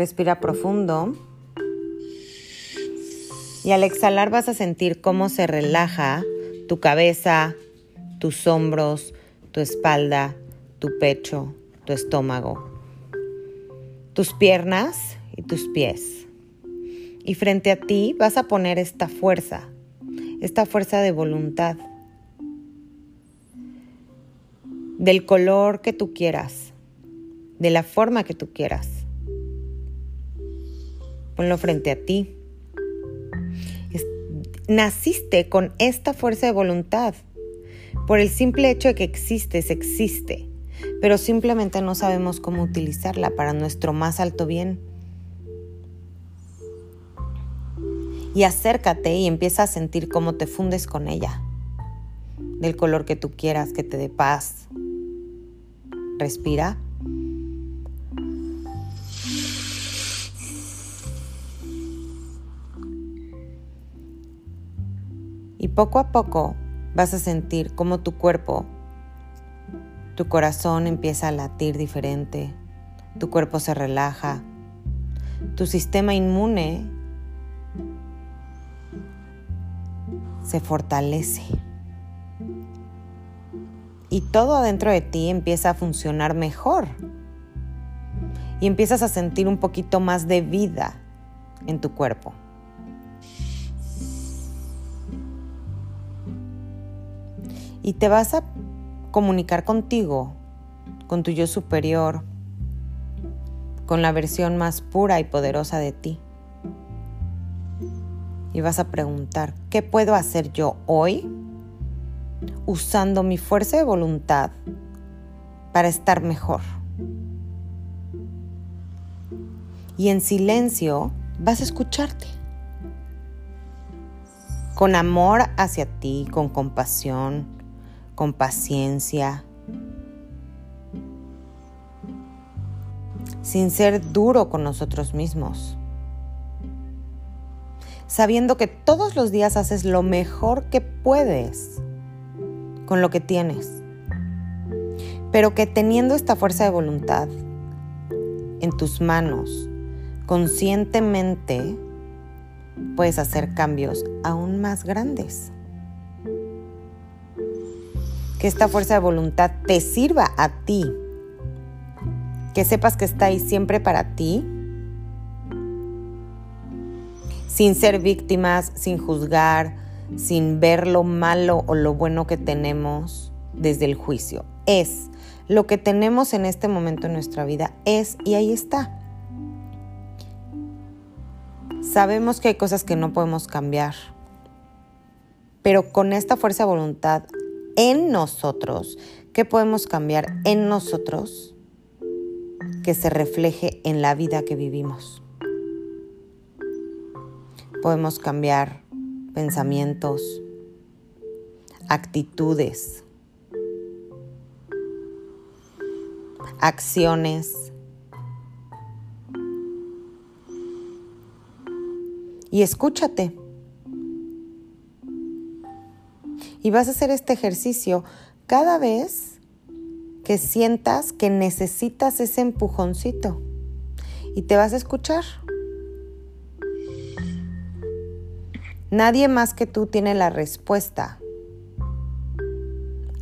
Respira profundo. Y al exhalar vas a sentir cómo se relaja tu cabeza, tus hombros, tu espalda, tu pecho, tu estómago, tus piernas y tus pies. Y frente a ti vas a poner esta fuerza, esta fuerza de voluntad, del color que tú quieras, de la forma que tú quieras. Ponlo frente a ti naciste con esta fuerza de voluntad. Por el simple hecho de que existes, existe, pero simplemente no sabemos cómo utilizarla para nuestro más alto bien. Y acércate y empieza a sentir cómo te fundes con ella, del color que tú quieras, que te dé paz. Respira. Y poco a poco vas a sentir cómo tu cuerpo, tu corazón empieza a latir diferente, tu cuerpo se relaja, tu sistema inmune se fortalece. Y todo adentro de ti empieza a funcionar mejor. Y empiezas a sentir un poquito más de vida en tu cuerpo. Y te vas a comunicar contigo, con tu yo superior, con la versión más pura y poderosa de ti. Y vas a preguntar, ¿qué puedo hacer yo hoy usando mi fuerza de voluntad para estar mejor? Y en silencio vas a escucharte. Con amor hacia ti, con compasión, con paciencia, sin ser duro con nosotros mismos, sabiendo que todos los días haces lo mejor que puedes con lo que tienes, pero que teniendo esta fuerza de voluntad en tus manos, conscientemente puedes hacer cambios aún más grandes que esta fuerza de voluntad te sirva a ti, que sepas que está ahí siempre para ti, sin ser víctimas, sin juzgar, sin ver lo malo o lo bueno que tenemos desde el juicio. Es lo que tenemos en este momento en nuestra vida, es y ahí está. Sabemos que hay cosas que no podemos cambiar, pero con esta fuerza de voluntad en nosotros, ¿qué podemos cambiar en nosotros que se refleje en la vida que vivimos? Podemos cambiar pensamientos, actitudes, acciones. Y escúchate. Y vas a hacer este ejercicio cada vez que sientas que necesitas ese empujoncito. Y te vas a escuchar. Nadie más que tú tiene la respuesta.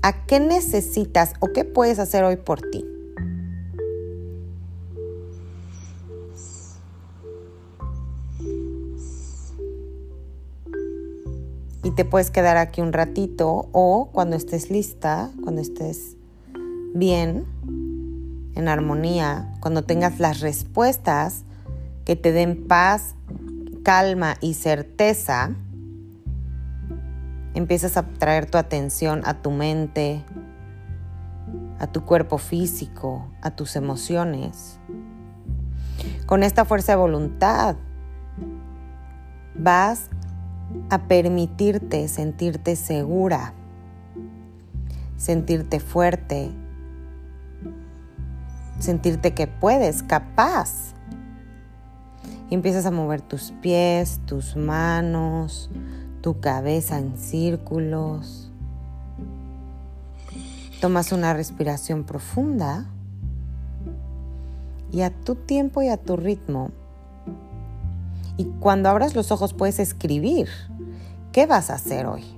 ¿A qué necesitas o qué puedes hacer hoy por ti? Y te puedes quedar aquí un ratito o cuando estés lista, cuando estés bien, en armonía, cuando tengas las respuestas que te den paz, calma y certeza, empiezas a traer tu atención a tu mente, a tu cuerpo físico, a tus emociones. Con esta fuerza de voluntad vas a permitirte sentirte segura, sentirte fuerte, sentirte que puedes, capaz. Y empiezas a mover tus pies, tus manos, tu cabeza en círculos. Tomas una respiración profunda y a tu tiempo y a tu ritmo. Y cuando abras los ojos puedes escribir qué vas a hacer hoy.